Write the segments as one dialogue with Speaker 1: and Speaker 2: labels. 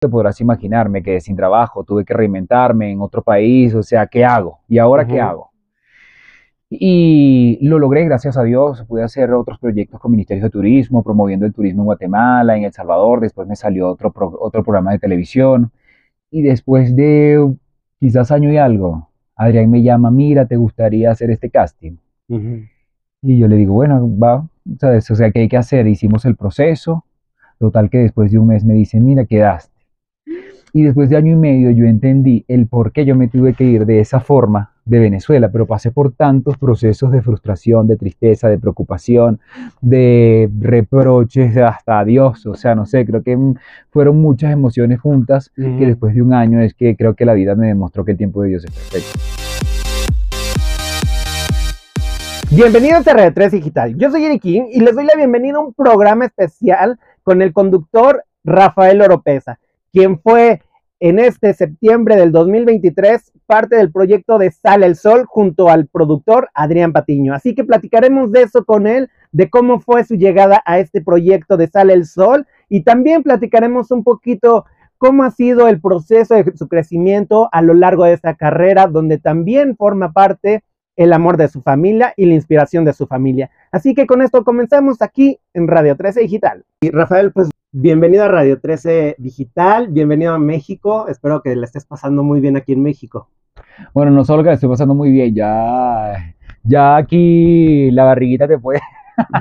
Speaker 1: te podrás imaginar, me quedé sin trabajo, tuve que reinventarme en otro país, o sea, ¿qué hago? ¿Y ahora qué
Speaker 2: Ujú.
Speaker 1: hago? Y lo logré, gracias a Dios, pude hacer otros proyectos con Ministerios de Turismo, promoviendo el turismo en Guatemala, en El Salvador, después me salió otro, pro- otro programa de televisión, y después de quizás año y algo, Adrián me llama, mira, ¿te gustaría hacer este casting? Y yo le digo, bueno, va, ¿sabes? O sea, ¿qué hay que hacer? Hicimos el proceso, total que después de un mes me dice, mira, quedaste. Y después de año y medio yo entendí el por qué yo me tuve que ir de esa forma de Venezuela, pero pasé por tantos procesos de frustración, de tristeza, de preocupación, de reproches, hasta adiós, o sea, no sé, creo que mm, fueron muchas emociones juntas que
Speaker 2: Ujú.
Speaker 1: después de un año es que creo que la vida me demostró que el tiempo de Dios es perfecto.
Speaker 2: Bienvenidos a Radio 3 Digital. Yo soy Eric King y les doy la bienvenida a un programa especial con el conductor Rafael Oropesa, quien fue en este septiembre del 2023 parte del proyecto de Sale el Sol junto al productor Adrián Patiño. Así que platicaremos de eso con él, de cómo fue su llegada a este proyecto de Sale el Sol y también platicaremos un poquito cómo ha sido el proceso de su crecimiento a lo largo de esta carrera, donde también forma parte el amor de su familia y la inspiración de su familia. Así que con esto comenzamos aquí en Radio 13 Digital. Y Rafael, pues bienvenido a Radio 13 Digital, bienvenido a México. Espero que le estés pasando muy bien aquí en México.
Speaker 1: Bueno, no solo que la estoy pasando muy bien, ya, ya aquí la barriguita te puede,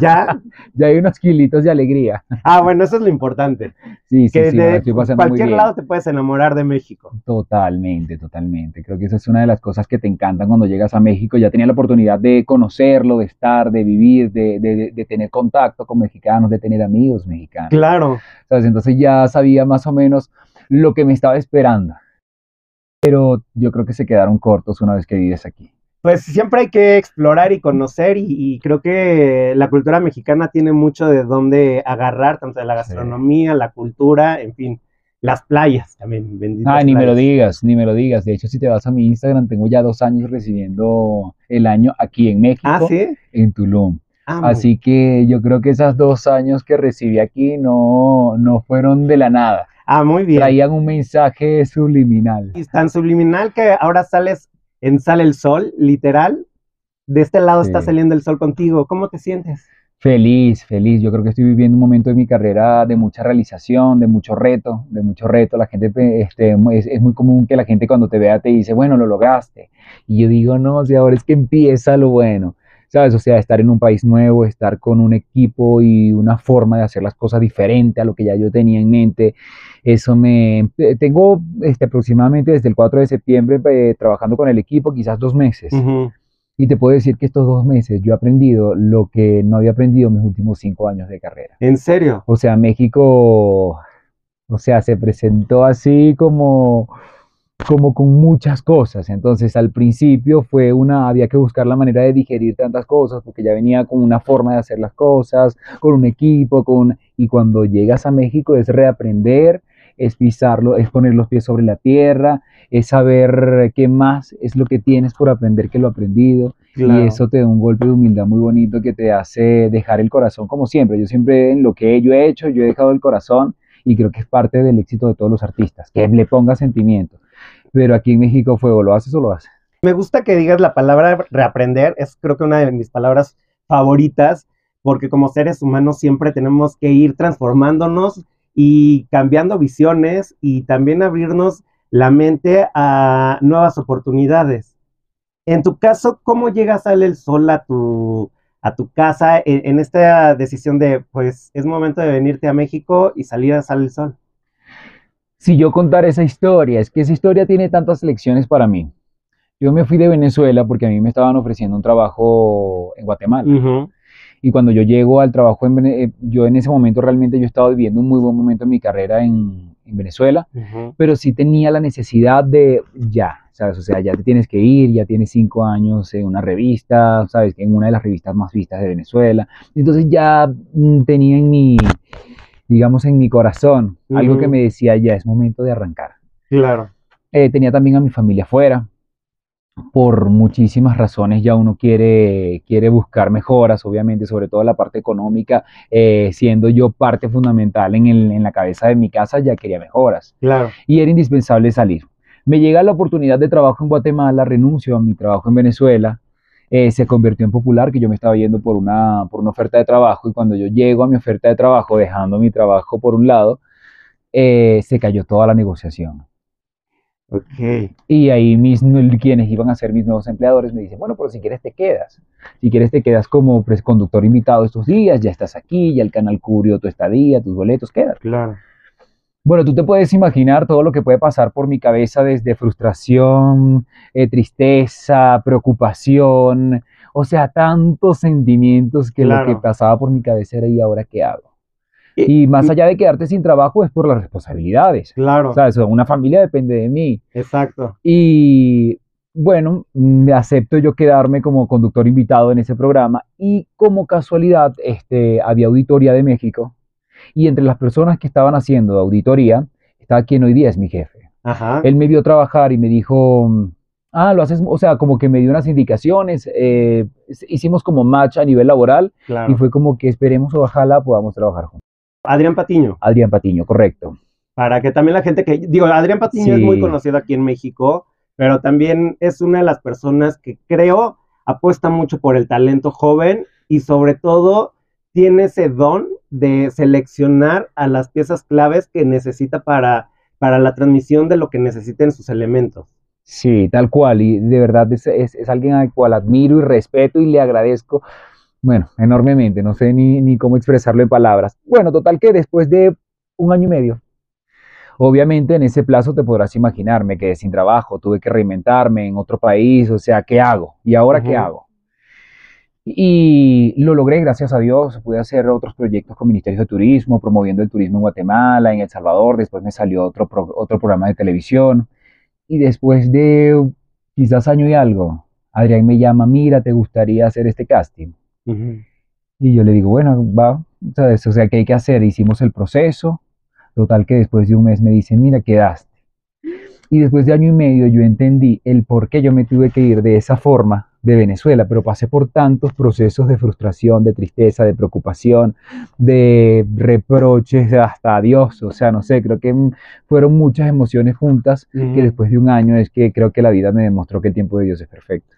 Speaker 2: ¿Ya?
Speaker 1: ya hay unos kilitos de alegría.
Speaker 2: Ah, bueno, eso es lo importante.
Speaker 1: Sí, sí,
Speaker 2: Que
Speaker 1: sí,
Speaker 2: de
Speaker 1: estoy pasando muy
Speaker 2: cualquier
Speaker 1: bien.
Speaker 2: lado te puedes enamorar de México.
Speaker 1: Totalmente, totalmente. Creo que esa es una de las cosas que te encantan cuando llegas a México. Ya tenía la oportunidad de conocerlo, de estar, de vivir, de, de- de tener contacto con mexicanos, de tener amigos mexicanos.
Speaker 2: Claro.
Speaker 1: ¿sabes? Entonces ya sabía más o menos lo que me estaba esperando. Pero yo creo que se quedaron cortos una vez que vives aquí.
Speaker 2: Pues siempre hay que explorar y conocer y, y creo que la cultura mexicana tiene mucho de dónde agarrar, tanto de la
Speaker 1: Sí.
Speaker 2: gastronomía, la cultura, en fin, las playas también, benditas
Speaker 1: Ah, ni me lo digas, ni me lo digas. De hecho, si te vas a mi Instagram, tengo ya dos años recibiendo el año aquí en México,
Speaker 2: Ah, sí.
Speaker 1: en Tulum.
Speaker 2: Ah,
Speaker 1: Así que yo creo que esos dos años que recibí aquí no, no fueron de la nada.
Speaker 2: ah, muy bien.
Speaker 1: Traían un mensaje subliminal.
Speaker 2: Y tan subliminal que ahora sales en Sale el Sol, literal. De este lado está saliendo el sol contigo. ¿Cómo te sientes?
Speaker 1: Feliz, feliz. Yo creo que estoy viviendo un momento de mi carrera de mucha realización, de mucho reto, de mucho reto. La gente, este, es, es muy común que la gente cuando te vea te dice, bueno, lo lograste. Y yo digo, no, sea, ahora es que empieza lo bueno. ¿Sabes? O sea, estar en un país nuevo, estar con un equipo y una forma de hacer las cosas diferente a lo que ya yo tenía en mente. Eso me... eh, Tengo este, aproximadamente desde el 4 de septiembre eh, trabajando con el equipo, quizás dos meses. Y te puedo decir que estos dos meses yo he aprendido lo que no había aprendido en mis últimos cinco años de carrera.
Speaker 2: ¿En serio?
Speaker 1: O sea, México, o sea, se presentó así como, como con muchas cosas. Entonces, al principio fue una, había que buscar la manera de digerir tantas cosas, porque ya venía con una forma de hacer las cosas, con un equipo, con, y cuando llegas a México es reaprender, es pisarlo, es poner los pies sobre la tierra, es saber qué más es lo que tienes por aprender que lo aprendido.
Speaker 2: Claro.
Speaker 1: Y eso te da un golpe de humildad muy bonito que te hace dejar el corazón como siempre. Yo siempre en lo que yo he hecho, yo he dejado el corazón y creo que es parte del éxito de todos los artistas, que le ponga sentimiento. Pero aquí en México fue lo haces o lo haces.
Speaker 2: Me gusta que digas la palabra reaprender, es creo que una de mis palabras favoritas, porque como seres humanos siempre tenemos que ir transformándonos y cambiando visiones y también abrirnos la mente a nuevas oportunidades. En tu caso, ¿cómo llega Sale el Sol a tu, a tu casa en, esta decisión de, pues, es momento de venirte a México y salir a Sale el Sol?
Speaker 1: Si yo contar esa historia, es que esa historia tiene tantas lecciones para mí. Yo me fui de Venezuela porque a mí me estaban ofreciendo un trabajo en Guatemala. Y cuando yo llego al trabajo, en eh, yo en ese momento realmente yo estaba viviendo un muy buen momento en mi carrera en, en Venezuela. pero sí tenía la necesidad de ya, ¿sabes? O sea, ya te tienes que ir, ya tienes cinco años en una revista, ¿sabes? En una de las revistas más vistas de Venezuela. Entonces ya mm, tenía en mi, digamos, en mi corazón algo que me decía, ya es momento de arrancar.
Speaker 2: Claro.
Speaker 1: Eh, tenía también a mi familia afuera. por muchísimas razones ya uno quiere, quiere buscar mejoras, obviamente, sobre todo la parte económica, eh, siendo yo parte fundamental en, el- en la cabeza de mi casa, ya quería mejoras.
Speaker 2: Claro.
Speaker 1: Y era indispensable salir. Me llega la oportunidad de trabajo en Guatemala, renuncio a mi trabajo en Venezuela, eh, se convirtió en popular, que yo me estaba yendo por una, por una oferta de trabajo y cuando yo llego a mi oferta de trabajo, dejando mi trabajo por un lado, eh, se cayó toda la negociación.
Speaker 2: Ok.
Speaker 1: Y ahí mis, quienes iban a ser mis nuevos empleadores me dicen, bueno, pero si quieres te quedas. Si quieres te quedas como pres- conductor invitado estos días, ya estás aquí, ya el canal cubrió tu estadía, tus boletos, quédate.
Speaker 2: Claro.
Speaker 1: Bueno, tú te puedes imaginar todo lo que puede pasar por mi cabeza desde frustración, eh, tristeza, preocupación, o sea, tantos sentimientos que lo que pasaba por mi cabeza era, ¿y ahora qué hago?
Speaker 2: Y-
Speaker 1: Y más allá de quedarte sin trabajo es por las responsabilidades.
Speaker 2: Claro.
Speaker 1: O sea, eso, una familia depende de mí.
Speaker 2: Exacto.
Speaker 1: Y bueno, me acepto yo quedarme como conductor invitado en ese programa y como casualidad este, había auditoría de México y entre las personas que estaban haciendo auditoría estaba quien hoy día es mi jefe.
Speaker 2: Ajá.
Speaker 1: Él me vio trabajar y me dijo, ah, lo haces, o sea, como que me dio unas indicaciones, eh, hicimos como match a nivel laboral
Speaker 2: Claro.
Speaker 1: y fue como que esperemos ojalá podamos trabajar juntos.
Speaker 2: Adrián Patiño.
Speaker 1: Adrián Patiño, correcto.
Speaker 2: Para que también la gente que. Digo, Adrián Patiño es muy conocido aquí en México, pero también es una de las personas que creo apuesta mucho por el talento joven y sobre todo tiene ese don de seleccionar a las piezas claves que necesita para, para la transmisión de lo que necesiten sus elementos.
Speaker 1: Sí, tal cual, y de verdad es, es- es alguien al cual admiro y respeto y le agradezco, bueno, enormemente, no sé ni, ni cómo expresarlo en palabras. Bueno, total que después de un año y medio, obviamente en ese plazo te podrás imaginar, me quedé sin trabajo, tuve que reinventarme en otro país, o sea, ¿qué hago? ¿Y ahora qué hago? Y lo logré, gracias a Dios. Pude hacer otros proyectos con Ministerios de Turismo, promoviendo el turismo en Guatemala, en El Salvador. Después me salió otro, pro- otro programa de televisión. Y después de quizás año y algo, Adrián me llama, mira, ¿te gustaría hacer este casting? Y yo le digo, bueno, va, ¿sabes? O sea, ¿qué hay que hacer? Hicimos el proceso. Total que después de un mes me dicen, mira, quedaste. Y después de año y medio yo entendí el por qué yo me tuve que ir de esa forma de Venezuela, pero pasé por tantos procesos de frustración, de tristeza, de preocupación, de reproches, hasta adiós. O sea, no sé, creo que fueron muchas emociones juntas que después de un año es que creo que la vida me demostró que el tiempo de Dios es perfecto.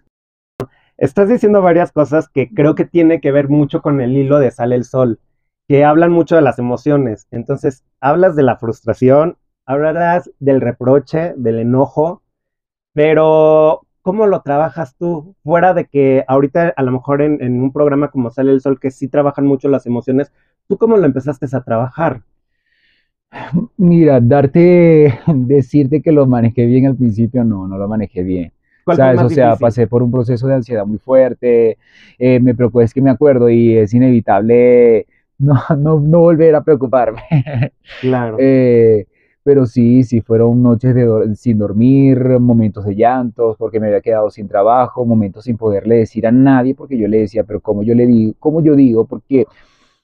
Speaker 2: Estás diciendo varias cosas que creo que tiene que ver mucho con el hilo de Sale el Sol, que hablan mucho de las emociones. Entonces, hablas de la frustración, hablarás del reproche, del enojo, pero ¿cómo lo trabajas tú? Fuera de que ahorita a lo mejor en, en un programa como Sale el Sol, que sí trabajan mucho las emociones, ¿tú cómo lo empezaste a trabajar?
Speaker 1: Mira, darte, decirte que lo manejé bien al principio, no, no lo manejé bien.
Speaker 2: ¿Cuál fue
Speaker 1: ¿Sabes? O sea,
Speaker 2: difícil?
Speaker 1: pasé por un proceso de ansiedad muy fuerte, eh, me preocupé, es que me acuerdo y es inevitable no, no, no volver a preocuparme.
Speaker 2: Claro.
Speaker 1: Eh, pero sí, sí, fueron noches de sin dormir, momentos de llantos, porque me había quedado sin trabajo, momentos sin poderle decir a nadie, porque yo le decía, pero ¿cómo yo le digo? ¿Cómo yo digo? Porque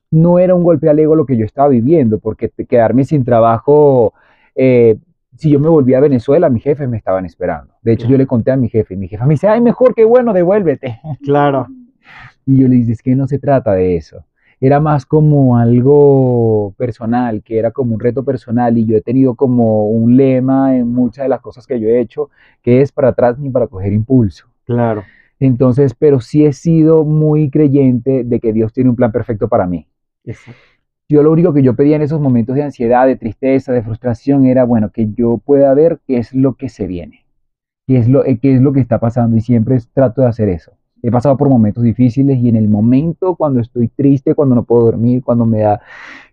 Speaker 1: no era un golpe al ego lo que yo estaba viviendo, porque quedarme sin trabajo, eh, si yo me volvía a Venezuela, mis jefes me estaban esperando. De hecho, yo le conté a mi jefe, y mi jefa me dice, ay, mejor que bueno, devuélvete.
Speaker 2: Claro.
Speaker 1: Y yo le dije, es que no se trata de eso. Era más como algo personal, que era como un reto personal y yo he tenido como un lema en muchas de las cosas que yo he hecho, que es para atrás ni para coger impulso.
Speaker 2: Claro.
Speaker 1: Entonces, pero sí he sido muy creyente de que Dios tiene un plan perfecto para mí. Yo lo único que yo pedía en esos momentos de ansiedad, de tristeza, de frustración era, bueno, que yo pueda ver qué es lo que se viene, qué es lo, eh, qué es lo que está pasando y siempre trato de hacer eso. He pasado por momentos difíciles y en el momento cuando estoy triste, cuando no puedo dormir, cuando me da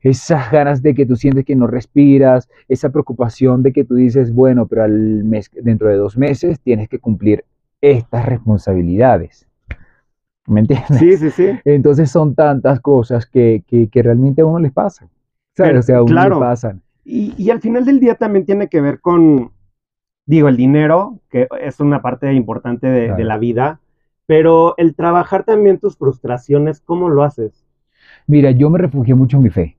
Speaker 1: esas ganas de que tú sientes que no respiras, esa preocupación de que tú dices, bueno, pero al mes, dentro de dos meses tienes que cumplir estas responsabilidades. ¿Me entiendes?
Speaker 2: Sí, sí, sí.
Speaker 1: Entonces son tantas cosas que, que, que realmente a uno les pasan. ¿sabes?
Speaker 2: Pero,
Speaker 1: o sea, a uno
Speaker 2: claro.
Speaker 1: le pasan.
Speaker 2: Y, y al final del día también tiene que ver con, digo, el dinero, que es una parte importante de,
Speaker 1: Claro.
Speaker 2: de la vida, pero el trabajar también tus frustraciones, ¿cómo lo haces?
Speaker 1: Mira, yo me refugié mucho en mi fe.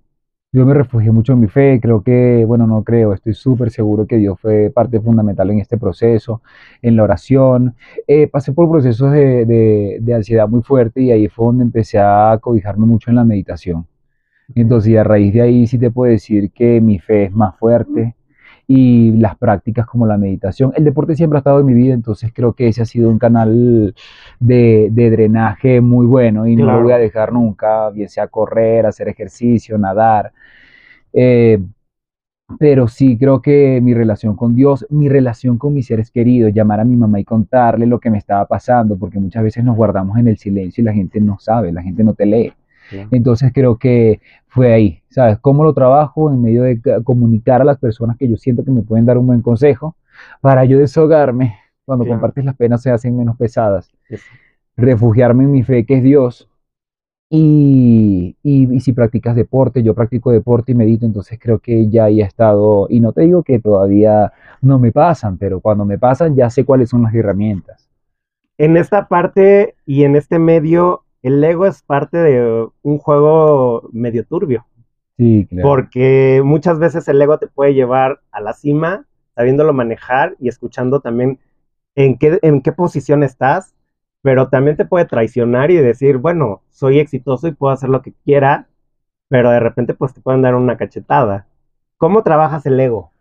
Speaker 1: Yo me refugié mucho en mi fe, creo que, bueno, no creo, estoy súper seguro que Dios fue parte fundamental en este proceso, en la oración. Eh, pasé por procesos de, de, ansiedad muy fuerte y ahí fue donde empecé a cobijarme mucho en la meditación. Entonces, y a raíz de ahí sí te puedo decir que mi fe es más fuerte y las prácticas como la meditación. El deporte siempre ha estado en mi vida, entonces creo que ese ha sido un canal de, de drenaje muy bueno y no lo voy a dejar nunca, bien sea correr, hacer ejercicio, nadar. Eh, pero sí creo que mi relación con Dios, mi relación con mis seres queridos, llamar a mi mamá y contarle lo que me estaba pasando, porque muchas veces nos guardamos en el silencio y la gente no sabe, la gente no te lee. Entonces creo que fue ahí, ¿sabes? ¿Cómo lo trabajo? En medio de ca- comunicar a las personas que yo siento que me pueden dar un buen consejo para yo desahogarme. Cuando compartes las penas se hacen menos pesadas.
Speaker 2: Es-
Speaker 1: Refugiarme en mi fe, que es Dios. Y, y, y si practicas deporte, yo practico deporte y medito, entonces creo que ya ahí he estado, y no te digo que todavía no me pasan, pero cuando me pasan ya sé cuáles son las herramientas.
Speaker 2: En esta parte y en este medio, el ego es parte de un juego medio turbio,
Speaker 1: Sí, claro.
Speaker 2: porque muchas veces el ego te puede llevar a la cima, sabiéndolo manejar y escuchando también en qué, en qué posición estás, pero también te puede traicionar y decir, bueno, soy exitoso y puedo hacer lo que quiera, pero de repente pues te pueden dar una cachetada. ¿Cómo trabajas el ego?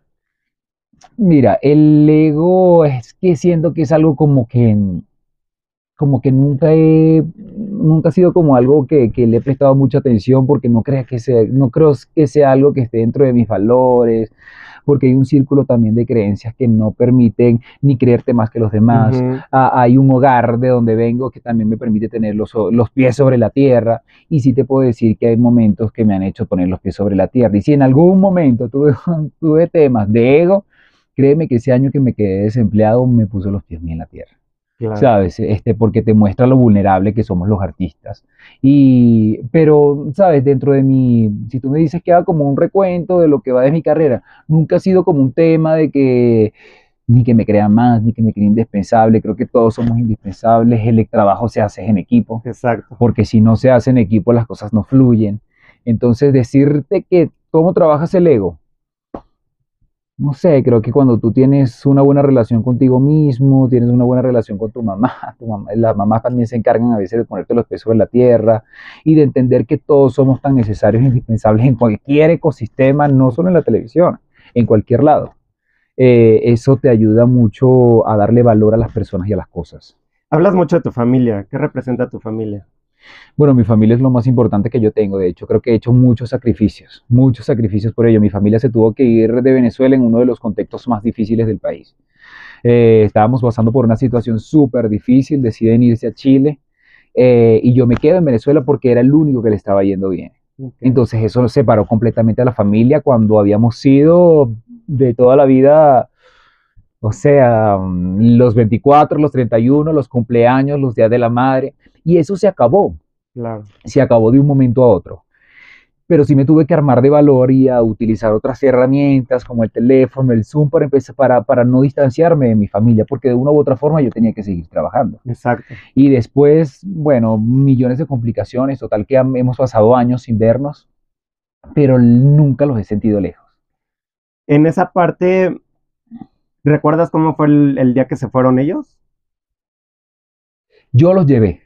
Speaker 1: Mira, el ego es que siento que es algo como que, como que nunca he, nunca ha sido como algo que, que le he prestado mucha atención porque no creo que sea, no creo que sea algo que esté dentro de mis valores, porque hay un círculo también de creencias que no permiten ni creerte más que los demás. Ah, hay un hogar de donde vengo que también me permite tener los, los pies sobre la tierra y sí te puedo decir que hay momentos que me han hecho poner los pies sobre la tierra y si en algún momento tuve, tuve temas de ego, créeme que ese año que me quedé desempleado me puso los pies bien en la tierra.
Speaker 2: Claro.
Speaker 1: ¿sabes? Este, porque te muestra lo vulnerable que somos los artistas. Y, pero, ¿sabes? Dentro de mi, si tú me dices que haga como un recuento de lo que va de mi carrera, nunca ha sido como un tema de que ni que me crean más, ni que me crean indispensable. Creo que todos somos indispensables. El trabajo se hace en equipo,
Speaker 2: Exacto.
Speaker 1: porque si no se hace en equipo las cosas no fluyen. Entonces, decirte que cómo trabajas el ego, no sé, creo que cuando tú tienes una buena relación contigo mismo, tienes una buena relación con tu mamá, tu mamá, las mamás también se encargan a veces de ponerte los pies sobre la tierra y de entender que todos somos tan necesarios e indispensables en cualquier ecosistema, no solo en la televisión, en cualquier lado. Eh, eso te ayuda mucho a darle valor a las personas y a las cosas.
Speaker 2: Hablas mucho de tu familia. ¿Qué representa tu familia?
Speaker 1: Bueno, mi familia es lo más importante que yo tengo. De hecho, creo que he hecho muchos sacrificios, muchos sacrificios por ello. Mi familia se tuvo que ir de Venezuela en uno de los contextos más difíciles del país. Eh, estábamos pasando por una situación súper difícil, deciden irse a Chile eh, y yo me quedo en Venezuela porque era el único que le estaba yendo bien. Entonces eso nos separó completamente a la familia cuando habíamos sido de toda la vida, o sea, mm, los 24, los 31, los cumpleaños, los días de la madre, y eso se acabó
Speaker 2: Claro.
Speaker 1: se acabó de un momento a otro. Pero sí me tuve que armar de valor y a utilizar otras herramientas como el teléfono, el Zoom, para, empezar, para, para no distanciarme de mi familia, porque de una u otra forma yo tenía que seguir trabajando.
Speaker 2: Exacto.
Speaker 1: Y después, bueno, millones de complicaciones, total que hemos pasado años sin vernos, pero nunca los he sentido lejos.
Speaker 2: En esa parte, ¿recuerdas cómo fue el, el día que se fueron ellos?
Speaker 1: Yo los llevé.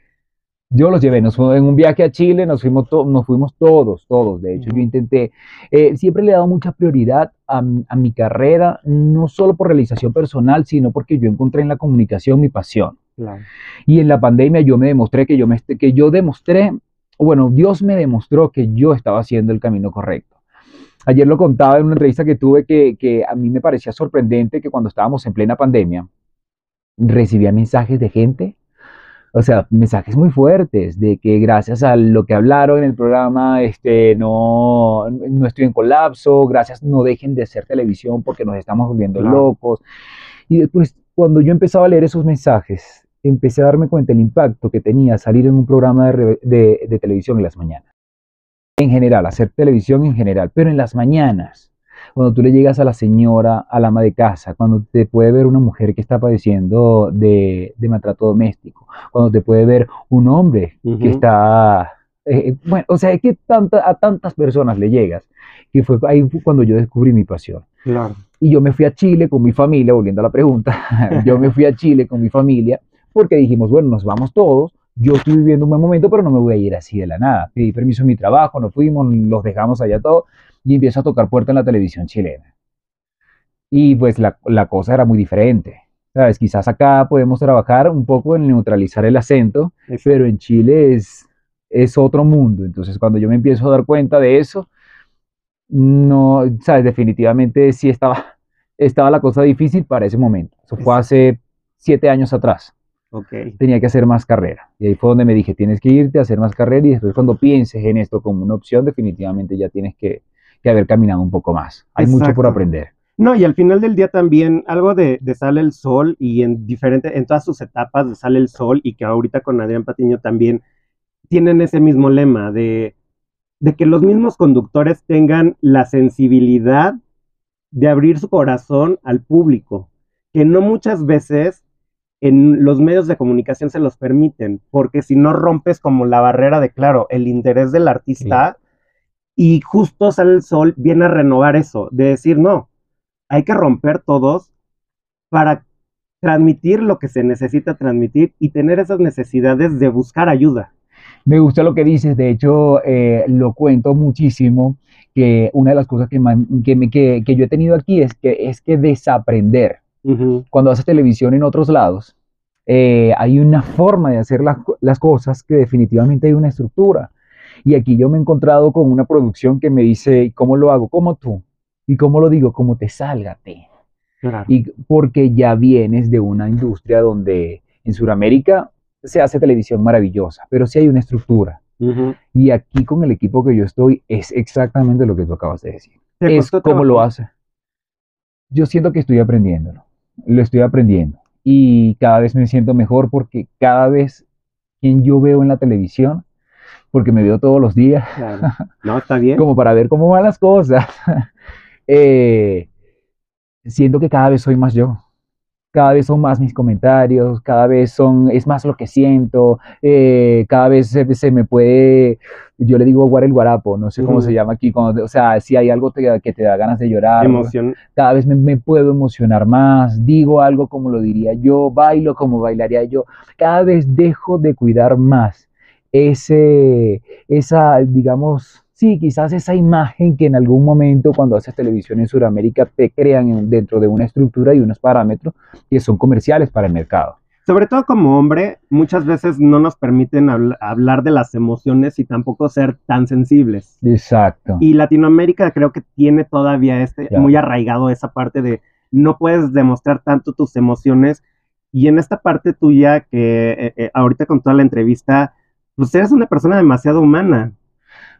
Speaker 1: Yo los llevé, nos fuimos en un viaje a Chile, nos fuimos, to- nos fuimos todos, todos. De hecho, yo intenté, eh, siempre le he dado mucha prioridad a, mi carrera, no solo por realización personal, sino porque yo encontré en la comunicación mi pasión.
Speaker 2: Claro.
Speaker 1: Y en la pandemia yo me demostré que yo, me, que yo demostré, bueno, Dios me demostró que yo estaba haciendo el camino correcto. Ayer lo contaba en una entrevista que tuve que, que a mí me parecía sorprendente que cuando estábamos en plena pandemia, recibía mensajes de gente o sea, mensajes muy fuertes de que gracias a lo que hablaron en el programa, este, no, no estoy en colapso, gracias, no dejen de hacer televisión porque nos estamos volviendo
Speaker 2: Claro.
Speaker 1: locos. Y después, cuando yo empezaba a leer esos mensajes, empecé a darme cuenta del impacto que tenía salir en un programa de, de- de televisión en las mañanas. En general, hacer televisión en general, pero en las mañanas, cuando tú le llegas a la señora, al ama de casa, cuando te puede ver una mujer que está padeciendo de, de maltrato doméstico, cuando te puede ver un hombre
Speaker 2: Ujú.
Speaker 1: que está Eh, bueno, o sea, es que tanta, a tantas personas le llegas, que fue ahí cuando yo descubrí mi pasión.
Speaker 2: Claro.
Speaker 1: Y yo me fui a Chile con mi familia, volviendo a la pregunta, yo me fui a Chile con mi familia porque dijimos, bueno, nos vamos todos, yo estoy viviendo un buen momento, pero no me voy a ir así de la nada. Pedí permiso en mi trabajo, nos fuimos, los dejamos allá todos y empiezo a tocar puerta en la televisión chilena. Y pues la, la cosa era muy diferente. ¿Sabes? Quizás acá podemos trabajar un poco en neutralizar el acento, pero en Chile es, es otro mundo. Entonces, cuando yo me empiezo a dar cuenta de eso, no, ¿sabes? Definitivamente sí estaba, estaba la cosa difícil para ese momento. Eso fue hace siete años atrás.
Speaker 2: Okay.
Speaker 1: Tenía que hacer más carrera. Y ahí fue donde me dije, tienes que irte a hacer más carrera y después cuando pienses en esto como una opción, definitivamente ya tienes que, que haber caminado un poco más. Hay mucho por aprender.
Speaker 2: No, y al final del día también algo de, de, Sale el Sol y en diferente, en todas sus etapas de Sale el Sol y que ahorita con Adrián Patiño también tienen ese mismo lema de, de que los mismos conductores tengan la sensibilidad de abrir su corazón al público, que no muchas veces en los medios de comunicación se los permiten, porque si no rompes como la barrera de, claro, el interés del artista, y justo sale el sol, viene a renovar eso, de decir, no, hay que romper todos para transmitir lo que se necesita transmitir y tener esas necesidades de buscar ayuda.
Speaker 1: Me gusta lo que dices, de hecho eh, lo cuento muchísimo, que una de las cosas que, que, que yo he tenido aquí es que, es que desaprender cuando haces televisión en otros lados, eh, hay una forma de hacer las cosas que definitivamente hay una estructura. Y aquí yo me he encontrado con una producción que me dice, ¿cómo lo hago? Como tú. ¿Y cómo lo digo? Como te salga Y porque ya vienes de una industria donde en Sudamérica se hace televisión maravillosa, pero sí hay una estructura. Y aquí con el equipo que yo estoy es exactamente lo que tú acabas de decir. Es como lo hace. Yo siento que estoy aprendiéndolo lo estoy aprendiendo y cada vez me siento mejor porque cada vez quien yo veo en la televisión, porque me veo todos los días,
Speaker 2: no, está bien.
Speaker 1: como para ver cómo van las cosas, eh, siento que cada vez soy más yo. Cada vez son más mis comentarios, cada vez son, es más lo que siento, eh, cada vez se, me puede, yo le digo guar el guarapo, no sé cómo se llama aquí, cuando, o sea, si hay algo que te da ganas de llorar,
Speaker 2: Emoción.
Speaker 1: cada vez me, puedo emocionar más, digo algo como lo diría yo, bailo como bailaría yo, cada vez dejo de cuidar más ese, esa, digamos, sí, quizás esa imagen que en algún momento cuando haces televisión en Sudamérica te crean dentro de una estructura y unos parámetros que son comerciales para el mercado.
Speaker 2: Sobre todo como hombre, muchas veces no nos permiten hablar de las emociones y tampoco ser tan sensibles.
Speaker 1: Exacto.
Speaker 2: Y Latinoamérica creo que tiene todavía este, muy arraigado esa parte de no puedes demostrar tanto tus emociones. Y en esta parte tuya, que eh, eh, ahorita con toda la entrevista, pues eres una persona demasiado humana.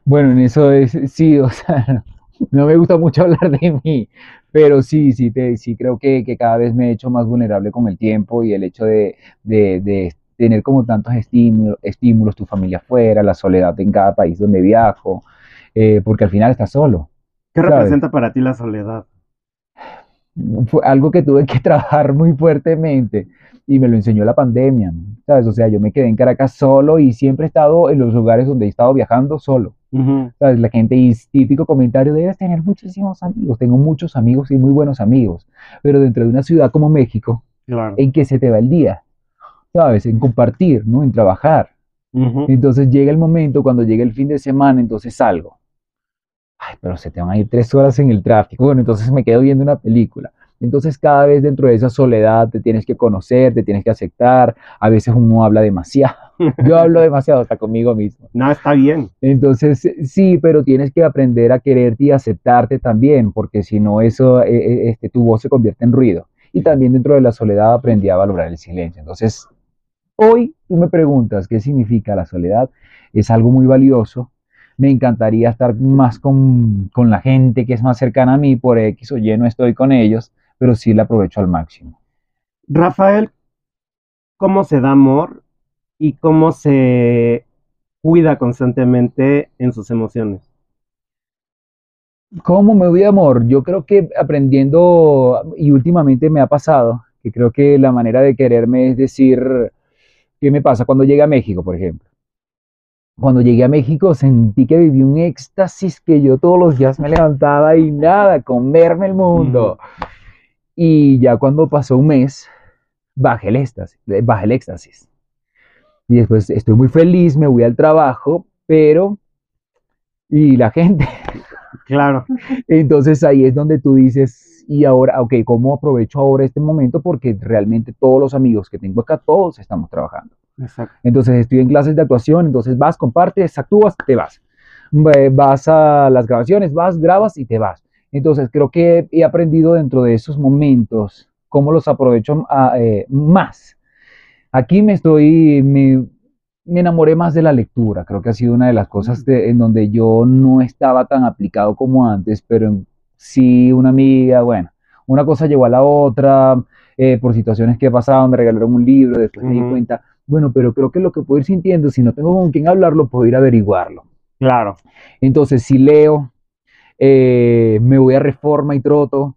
Speaker 1: Bueno, en eso es, sí, o sea, no me gusta mucho hablar de mí, pero sí, sí, te, sí creo que, cada vez me he hecho más vulnerable con el tiempo y el hecho de, tener como tantos estímulos, estímulos, tu familia afuera, la soledad en cada país donde viajo, eh, porque al final estás solo.
Speaker 2: ¿Qué representa para ti la soledad?
Speaker 1: Fue algo que tuve que trabajar muy fuertemente y me lo enseñó la pandemia, ¿sabes? O sea, yo me quedé en Caracas solo y siempre he estado en los lugares donde he estado viajando solo. ¿Sabes? La gente, y típico comentario, debes tener muchísimos amigos. Tengo muchos amigos y muy buenos amigos, pero dentro de una ciudad como México, en que se te va el día, ¿sabes? En compartir, ¿no? En trabajar. Entonces llega el momento, cuando llega el fin de semana, entonces salgo. Ay, pero se te van a ir tres horas en el tráfico. Bueno, entonces me quedo viendo una película. Entonces cada vez dentro de esa soledad te tienes que conocer, te tienes que aceptar. A veces uno habla demasiado. Yo hablo demasiado hasta conmigo mismo.
Speaker 2: No, está bien.
Speaker 1: Entonces sí, pero tienes que aprender a quererte y aceptarte también, porque si no eso, eh, eh, este, tu voz se convierte en ruido. Y también dentro de la soledad aprendí a valorar el silencio. Entonces, hoy tú me preguntas qué significa la soledad. Es algo muy valioso, me encantaría estar más con, con, la gente que es más cercana a mí, por X o Y no estoy con ellos, pero sí la aprovecho al máximo.
Speaker 2: Rafael, ¿cómo se da amor y cómo se cuida constantemente en sus emociones?
Speaker 1: ¿Cómo me doy amor? Yo creo que aprendiendo, y últimamente me ha pasado, que creo que la manera de quererme es decir, ¿qué me pasa cuando llegue a México, por ejemplo? Cuando llegué a México sentí que viví un éxtasis que yo todos los días me levantaba y nada, comerme el mundo. Y ya cuando pasó un mes, bajé el éxtasis, bajé el éxtasis. Y después estoy muy feliz, me voy al trabajo, pero... Y la gente.
Speaker 2: Claro.
Speaker 1: Entonces ahí es donde tú dices, y ahora, ok, ¿cómo aprovecho ahora este momento? Porque realmente todos los amigos que tengo acá, todos estamos trabajando.
Speaker 2: Exacto.
Speaker 1: Entonces estoy en clases de actuación, entonces vas, compartes, actúas, te vas. Vas a las grabaciones, vas, grabas y te vas. Entonces creo que he aprendido dentro de esos momentos cómo los aprovecho ah, eh, más. Aquí me estoy, me, me enamoré más de la lectura. Creo que ha sido una de las cosas de- en donde yo no estaba tan aplicado como antes, pero sí una amiga, bueno, una cosa llevó a la otra, eh, por situaciones que pasaban, me regalaron un libro, después me di cuenta, bueno, pero creo que lo que puedo ir sintiendo, si no tengo con quién hablarlo, puedo ir a averiguarlo.
Speaker 2: Claro.
Speaker 1: Entonces, si leo, eh, me voy a reforma y troto.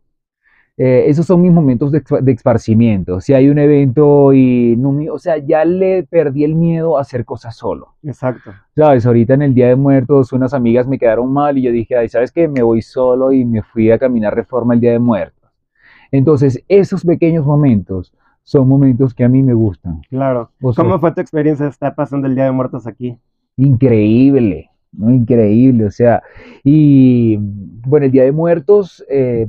Speaker 1: eh, esos son mis momentos de, esparcimiento. Si hay un evento y no me- o sea, ya le perdí el miedo a hacer cosas solo.
Speaker 2: Exacto.
Speaker 1: Sabes, ahorita en el Día de Muertos, unas amigas me quedaron mal y yo dije, ay, ¿sabes qué? Me voy solo y me fui a caminar reforma el Día de Muertos. Entonces, esos pequeños momentos son momentos que a mí me gustan.
Speaker 2: Claro.
Speaker 1: O sea,
Speaker 2: ¿Cómo fue tu experiencia de estar pasando el Día de Muertos aquí?
Speaker 1: Increíble, ¿no? Increíble, o sea, y bueno, el Día de Muertos, eh,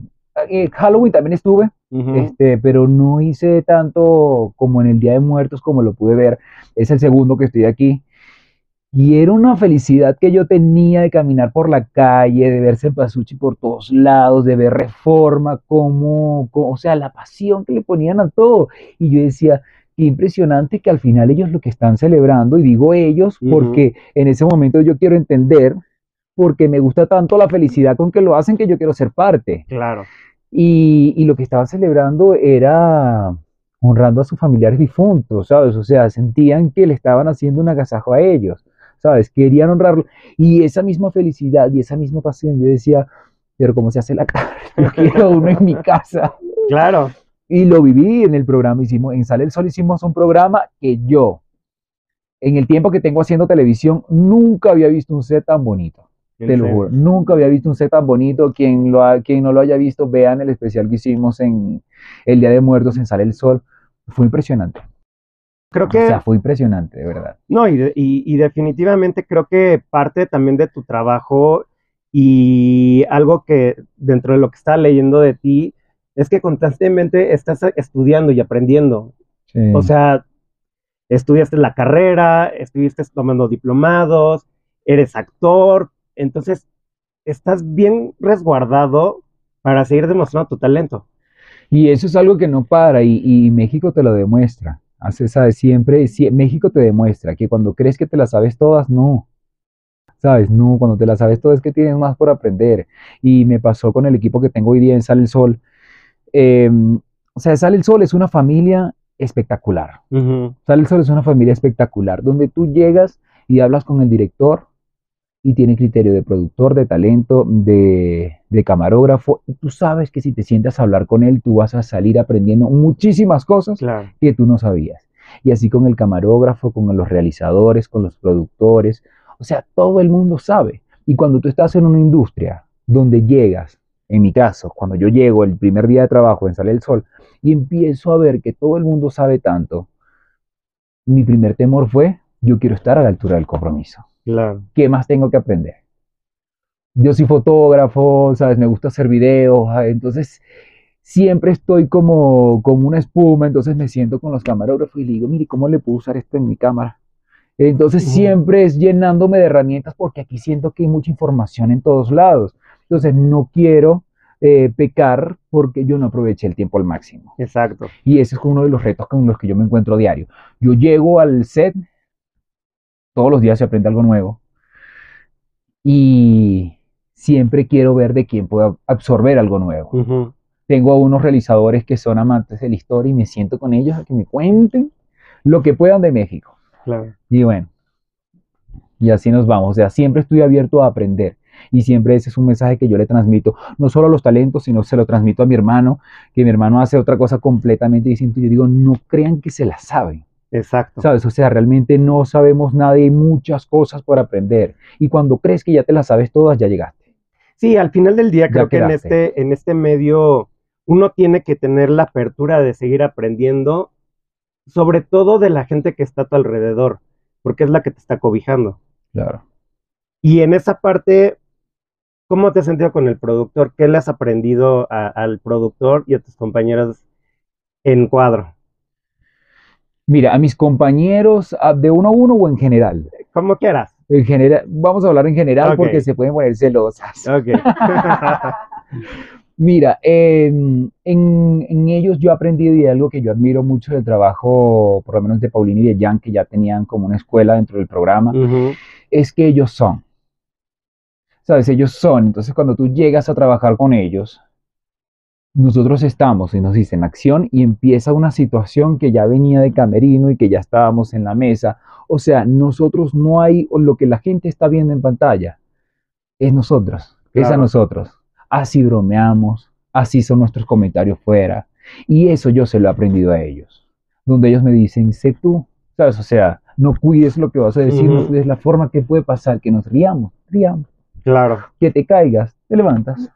Speaker 1: Halloween también estuve, este, pero no hice tanto como en el Día de Muertos como lo pude ver, es el segundo que estoy aquí, y era una felicidad que yo tenía de caminar por la calle, de ver Cempasúchil por todos lados, de ver Reforma, como, o sea, la pasión que le ponían a todo, y yo decía, qué impresionante que al final ellos lo que están celebrando, y digo ellos porque en ese momento yo quiero entender, porque me gusta tanto la felicidad con que lo hacen que yo quiero ser parte.
Speaker 2: Claro.
Speaker 1: Y, y lo que estaban celebrando era honrando a sus familiares difuntos, ¿sabes? O sea, sentían que le estaban haciendo un agasajo a ellos, ¿sabes? Querían honrarlo. Y esa misma felicidad y esa misma pasión, yo decía, pero ¿cómo se hace la carne? Yo quiero uno en mi casa.
Speaker 2: Claro.
Speaker 1: Y lo viví en el programa, hicimos, en Sale el Sol hicimos un programa que yo, en el tiempo que tengo haciendo televisión, nunca había visto un set tan bonito. Te lo juro, nunca había visto un set tan bonito. Quien, lo ha- quien no lo haya visto, vean el especial que hicimos en el Día de Muertos en Sale el Sol. Fue impresionante.
Speaker 2: Creo
Speaker 1: O
Speaker 2: que
Speaker 1: sea, fue impresionante, de verdad.
Speaker 2: No, y, y- y definitivamente creo que parte también de tu trabajo y algo que dentro de lo que estaba leyendo de ti es que constantemente estás estudiando y aprendiendo.
Speaker 1: Sí.
Speaker 2: O sea, estudiaste la carrera, estuviste tomando diplomados, eres actor, entonces estás bien resguardado para seguir demostrando tu talento.
Speaker 1: Y eso es algo que no para y, y México te lo demuestra. Hace, ¿sabes? Siempre, sie- México te demuestra que cuando crees que te las sabes todas, no. ¿Sabes? No, cuando te las sabes todas es que tienes más por aprender. Y me pasó con el equipo que tengo hoy día en Sale el Sol. Eh, o sea, Sale el Sol es una familia espectacular.
Speaker 2: Ujú,
Speaker 1: Sale el Sol es una familia espectacular, donde tú llegas y hablas con el director y tiene criterio de productor, de talento, de, de camarógrafo, y tú sabes que si te sientas a hablar con él, tú vas a salir aprendiendo muchísimas cosas
Speaker 2: Claro.
Speaker 1: que tú no sabías. Y así con el camarógrafo, con los realizadores, con los productores, o sea, todo el mundo sabe. Y cuando tú estás en una industria donde llegas, en mi caso, cuando yo llego el primer día de trabajo en Sale el Sol y empiezo a ver que todo el mundo sabe tanto, mi primer temor fue, yo quiero estar a la altura del compromiso.
Speaker 2: Claro.
Speaker 1: ¿Qué más tengo que aprender? Yo soy fotógrafo, ¿sabes? Me gusta hacer videos, ah, entonces siempre estoy como, como una espuma, entonces me siento con los camarógrafos y le digo, mire, ¿cómo le puedo usar esto en mi cámara? Entonces siempre es llenándome de herramientas porque aquí siento que hay mucha información en todos lados. Entonces no quiero eh, pecar porque yo no aproveché el tiempo al máximo.
Speaker 2: Exacto.
Speaker 1: Y ese es uno de los retos con los que yo me encuentro diario. Yo llego al set, todos los días se aprende algo nuevo. Y siempre quiero ver de quién puedo absorber algo nuevo. Tengo a unos realizadores que son amantes de la historia y me siento con ellos a que me cuenten lo que puedan de México.
Speaker 2: Claro.
Speaker 1: Y bueno, y así nos vamos. O sea, siempre estoy abierto a aprender. Y siempre ese es un mensaje que yo le transmito, no solo a los talentos, sino se lo transmito a mi hermano, que mi hermano hace otra cosa completamente distinta. Y yo digo, no crean que se la saben.
Speaker 2: Exacto.
Speaker 1: ¿Sabes? O sea, realmente no sabemos nada y hay muchas cosas por aprender. Y cuando crees que ya te las sabes todas, ya llegaste.
Speaker 2: Sí, al final del día
Speaker 1: Ya
Speaker 2: creo que en este, en este medio uno tiene que tener la apertura de seguir aprendiendo, sobre todo de la gente que está a tu alrededor, porque es la que te está cobijando.
Speaker 1: Claro.
Speaker 2: Y en esa parte, ¿cómo te has sentido con el productor? ¿Qué le has aprendido a- al productor y a tus compañeros en cuadro?
Speaker 1: Mira, a mis compañeros, de uno a uno o en general.
Speaker 2: Como quieras.
Speaker 1: En general, vamos a hablar en general porque se pueden poner celosas.
Speaker 2: Ok.
Speaker 1: Mira, en, en- en ellos yo he aprendido y algo que yo admiro mucho del trabajo, por lo menos de Paulina y de Jan, que ya tenían como una escuela dentro del programa, es que ellos son. ¿Sabes? Ellos son. Entonces, cuando tú llegas a trabajar con ellos, nosotros estamos y nos dicen acción y empieza una situación que ya venía de camerino y que ya estábamos en la mesa. O sea, nosotros no hay lo que la gente está viendo en pantalla. Es nosotros, es a nosotros. Así bromeamos, así son nuestros comentarios fuera. Y eso yo se lo he aprendido a ellos. Donde ellos me dicen, sé tú, ¿sabes? O sea, no cuides lo que vas a decir, no cuides la forma que puede pasar, que nos riamos, riamos
Speaker 2: Claro.
Speaker 1: que te caigas, te levantas.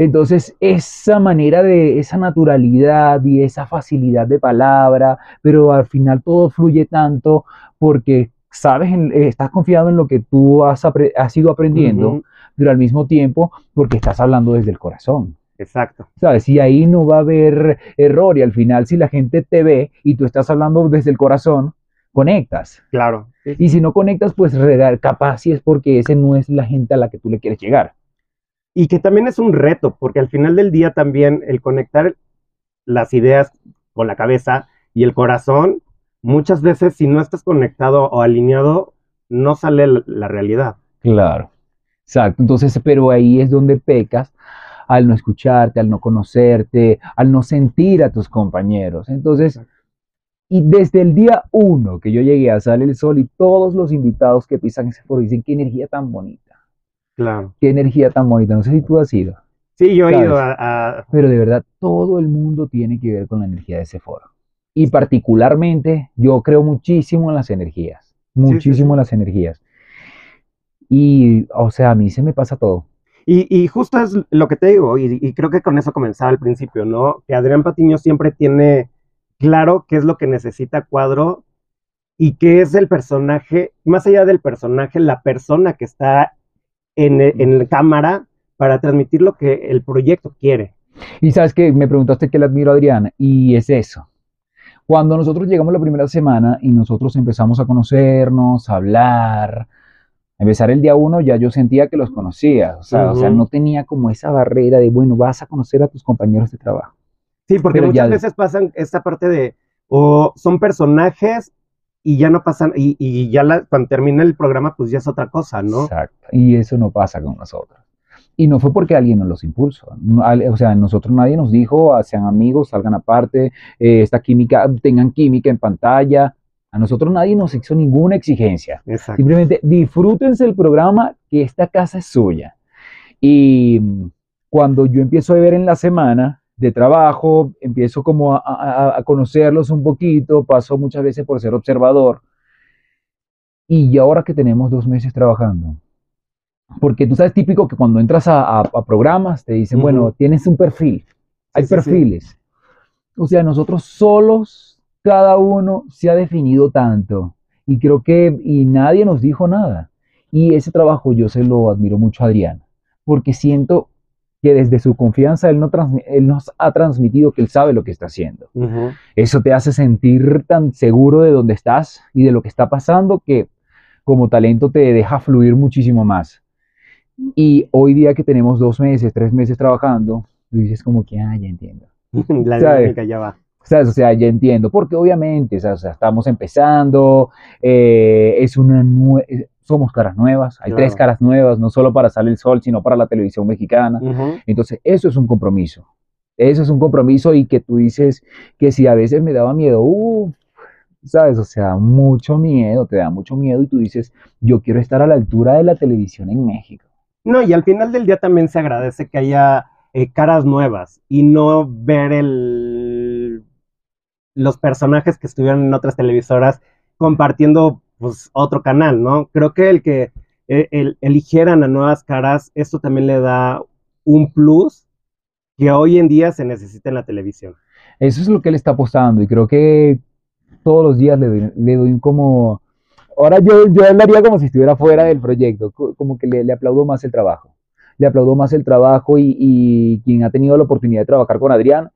Speaker 1: Entonces, esa manera de, esa naturalidad y esa facilidad de palabra, pero al final todo fluye tanto porque sabes, en- eh, estás confiado en lo que tú has, has ido aprendiendo, pero al mismo tiempo porque estás hablando desde el corazón.
Speaker 2: Exacto.
Speaker 1: ¿Sabes? Y ahí no va a haber error y al final si la gente te ve y tú estás hablando desde el corazón, conectas.
Speaker 2: Claro.
Speaker 1: Y si no conectas, pues capaz si es porque ese no es la gente a la que tú le quieres llegar.
Speaker 2: Y que también es un reto, porque al final del día también el conectar las ideas con la cabeza y el corazón, muchas veces si no estás conectado o alineado, no sale la, la realidad.
Speaker 1: Claro, exacto. Entonces, pero ahí es donde pecas al no escucharte, al no conocerte, al no sentir a tus compañeros. Entonces, y desde el día uno que yo llegué a Sale el Sol y todos los invitados que pisan ese foro dicen, qué energía tan bonita,
Speaker 2: Claro.
Speaker 1: qué energía tan bonita. No sé si tú has ido,
Speaker 2: Sí, yo he
Speaker 1: ¿Sabes?
Speaker 2: ido a, a-
Speaker 1: pero de verdad todo el mundo tiene que ver con la energía de ese foro. Y particularmente yo creo muchísimo en las energías,
Speaker 2: sí,
Speaker 1: muchísimo
Speaker 2: sí.
Speaker 1: en las energías. Y, o sea, a mí se me pasa todo.
Speaker 2: Y, y justo es lo que te digo, y, y creo que con eso comenzaba al principio, ¿no? Que Adrián Patiño siempre tiene claro qué es lo que necesita Cuadro y qué es el personaje, más allá del personaje, la persona que está en, en la cámara para transmitir lo que el proyecto quiere.
Speaker 1: Y sabes que me preguntaste qué le admiro a Adriana, y es eso. Cuando nosotros llegamos la primera semana y nosotros empezamos a conocernos, a hablar, a empezar el día uno, ya yo sentía que los conocía. O sea, o sea, no tenía como esa barrera de, bueno, vas a conocer a tus compañeros de trabajo.
Speaker 2: Sí, porque
Speaker 1: Pero
Speaker 2: muchas
Speaker 1: ya-
Speaker 2: veces pasan esta parte de, o son personajes y ya no pasan, y, y ya la- cuando termina el programa, pues ya es otra cosa, ¿no?
Speaker 1: Exacto. Y eso no pasa con nosotros. Y no fue porque alguien nos los impulsó. O sea, nosotros nadie nos dijo, "Ah, sean amigos, salgan aparte, eh, esta química, tengan química en pantalla. A nosotros nadie nos hizo ninguna exigencia.
Speaker 2: Exacto.
Speaker 1: Simplemente disfrútense el programa, que esta casa es suya. Y cuando yo empiezo a ver en la semana de trabajo, empiezo como a, a- a conocerlos un poquito, paso muchas veces por ser observador. Y ahora que tenemos dos meses trabajando, porque tú sabes, típico que cuando entras a, a- programas te dicen, bueno, tienes un perfil, hay
Speaker 2: Sí, sí, sí.
Speaker 1: perfiles. O sea, nosotros solos, cada uno se ha definido tanto y creo que, y nadie nos dijo nada. Y ese trabajo yo se lo admiro mucho a Adrián, porque siento que desde su confianza él, no él nos ha transmitido que él sabe lo que está haciendo. Eso te hace sentir tan seguro de dónde estás y de lo que está pasando que como talento te deja fluir muchísimo más. Y hoy día que tenemos dos meses, tres meses trabajando, tú dices como que, ah, ya entiendo.
Speaker 2: La dinámica ya va.
Speaker 1: ¿Sabes? O sea, ya entiendo, porque obviamente, ¿sabes? O sea, estamos empezando, eh, es una nue- eh, somos caras nuevas, hay tres caras nuevas, no solo para Sale el Sol, sino para la televisión mexicana. Entonces, eso es un compromiso. Eso es un compromiso y que tú dices que si a veces me daba miedo, uh, ¿sabes? O sea, mucho miedo, te da mucho miedo y tú dices, yo quiero estar a la altura de la televisión en México.
Speaker 2: No, y al final del día también se agradece que haya eh, caras nuevas y no ver el los personajes que estuvieron en otras televisoras compartiendo pues otro canal, ¿no? Creo que el que e, eligieran a nuevas caras, esto también le da un plus que hoy en día se necesita en la televisión.
Speaker 1: Eso es lo que él está apostando y creo que todos los días le doy, le doy como... Ahora yo, yo hablaría como si estuviera fuera del proyecto, como que le, le aplaudo más el trabajo. Le aplaudo más el trabajo y, y, quien ha tenido la oportunidad de trabajar con Adrián,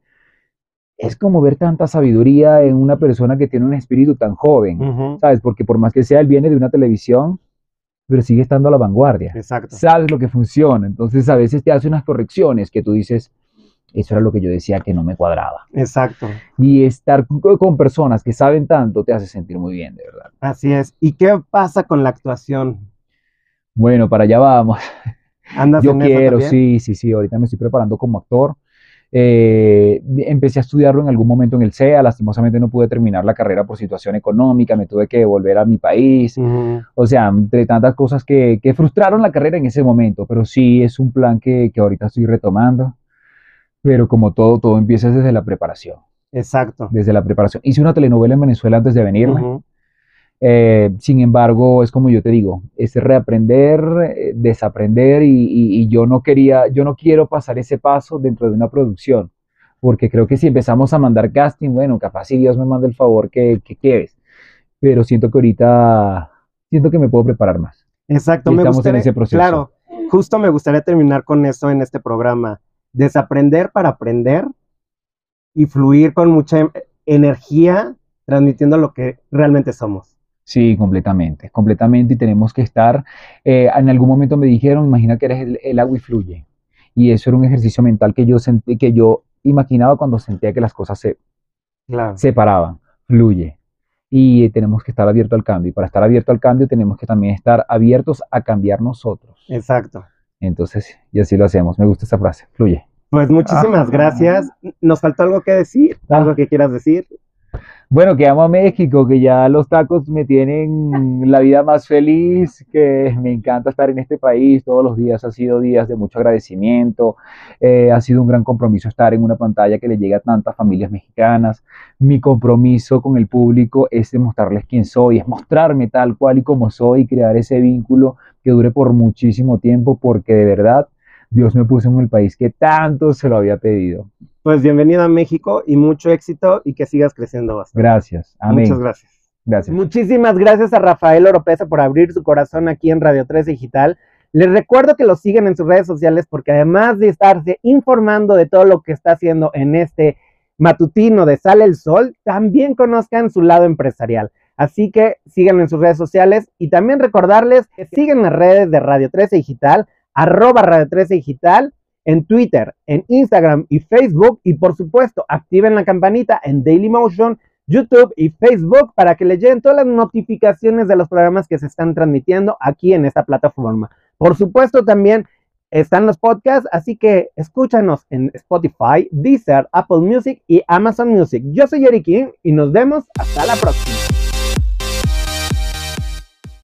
Speaker 1: es como ver tanta sabiduría en una persona que tiene un espíritu tan joven, ¿sabes? Porque por más que sea, él viene de una televisión, pero sigue estando a la vanguardia.
Speaker 2: Exacto.
Speaker 1: Sabes lo que funciona. Entonces a veces te hace unas correcciones que tú dices, eso era lo que yo decía que no me cuadraba.
Speaker 2: Exacto.
Speaker 1: Y estar con personas que saben tanto te hace sentir muy bien, de verdad.
Speaker 2: Así es. ¿Y qué pasa con la actuación?
Speaker 1: Bueno, para allá vamos.
Speaker 2: ¿Andas
Speaker 1: yo quiero, sí, sí, sí. Ahorita me estoy preparando como actor. Eh, empecé a estudiarlo en algún momento en el CEA, lastimosamente no pude terminar la carrera por situación económica, me tuve que volver a mi país, o sea, entre tantas cosas que, que, frustraron la carrera en ese momento, pero sí es un plan que, que ahorita estoy retomando, pero como todo, todo empieza desde la preparación.
Speaker 2: Exacto.
Speaker 1: Desde la preparación. Hice una telenovela en Venezuela antes de venirme. Eh, sin embargo, es como yo te digo, es reaprender, eh, desaprender y, yo no quería, yo no quiero pasar ese paso dentro de una producción, porque creo que si empezamos a mandar casting, bueno, capaz si Dios me manda el favor que, quieres, pero siento que ahorita, siento que me puedo preparar más.
Speaker 2: Exacto,
Speaker 1: me estamos en ese proceso.
Speaker 2: Claro, justo me gustaría terminar con eso en este programa, desaprender para aprender y fluir con mucha energía transmitiendo lo que realmente somos.
Speaker 1: Sí, completamente, completamente. Y tenemos que estar, eh, en algún momento me dijeron, imagina que eres el, agua y fluye. Y eso era un ejercicio mental que yo sentí, que yo imaginaba cuando sentía que las cosas se separaban, fluye. Y tenemos que estar abiertos al cambio. Y para estar abierto al cambio tenemos que también estar abiertos a cambiar nosotros.
Speaker 2: Exacto.
Speaker 1: Entonces, y así lo hacemos. Me gusta esa frase, fluye.
Speaker 2: Pues muchísimas ah. gracias. ¿Nos faltó algo que decir? ¿Algo ah. que quieras decir?
Speaker 1: Bueno, que amo a México, que ya los tacos me tienen la vida más feliz, que me encanta estar en este país todos los días. Ha sido días de mucho agradecimiento, eh, ha sido un gran compromiso estar en una pantalla que le llega a tantas familias mexicanas. Mi compromiso con el público es demostrarles quién soy, es mostrarme tal cual y como soy y crear ese vínculo que dure por muchísimo tiempo, porque de verdad Dios me puso en el país que tanto se lo había pedido.
Speaker 2: Pues bienvenido a México y mucho éxito y que sigas creciendo bastante.
Speaker 1: Gracias. Amén.
Speaker 2: Muchas gracias.
Speaker 1: Gracias.
Speaker 2: Muchísimas gracias a Rafael Oropesa por abrir su corazón aquí en Radio 3 Digital. Les recuerdo que lo siguen en sus redes sociales porque además de estarse informando de todo lo que está haciendo en este matutino de Sale el Sol, también conozcan su lado empresarial. Así que síganlo en sus redes sociales y también recordarles que siguen las redes de Radio 13 Digital arroba Radio 13 Digital, en Twitter, en Instagram y Facebook. Y por supuesto, activen la campanita en Dailymotion, YouTube y Facebook para que le lleguen todas las notificaciones de los programas que se están transmitiendo aquí en esta plataforma. Por supuesto, también están los podcasts, así que escúchanos en Spotify, Deezer, Apple Music y Amazon Music. Yo soy Eric King y nos vemos hasta la próxima.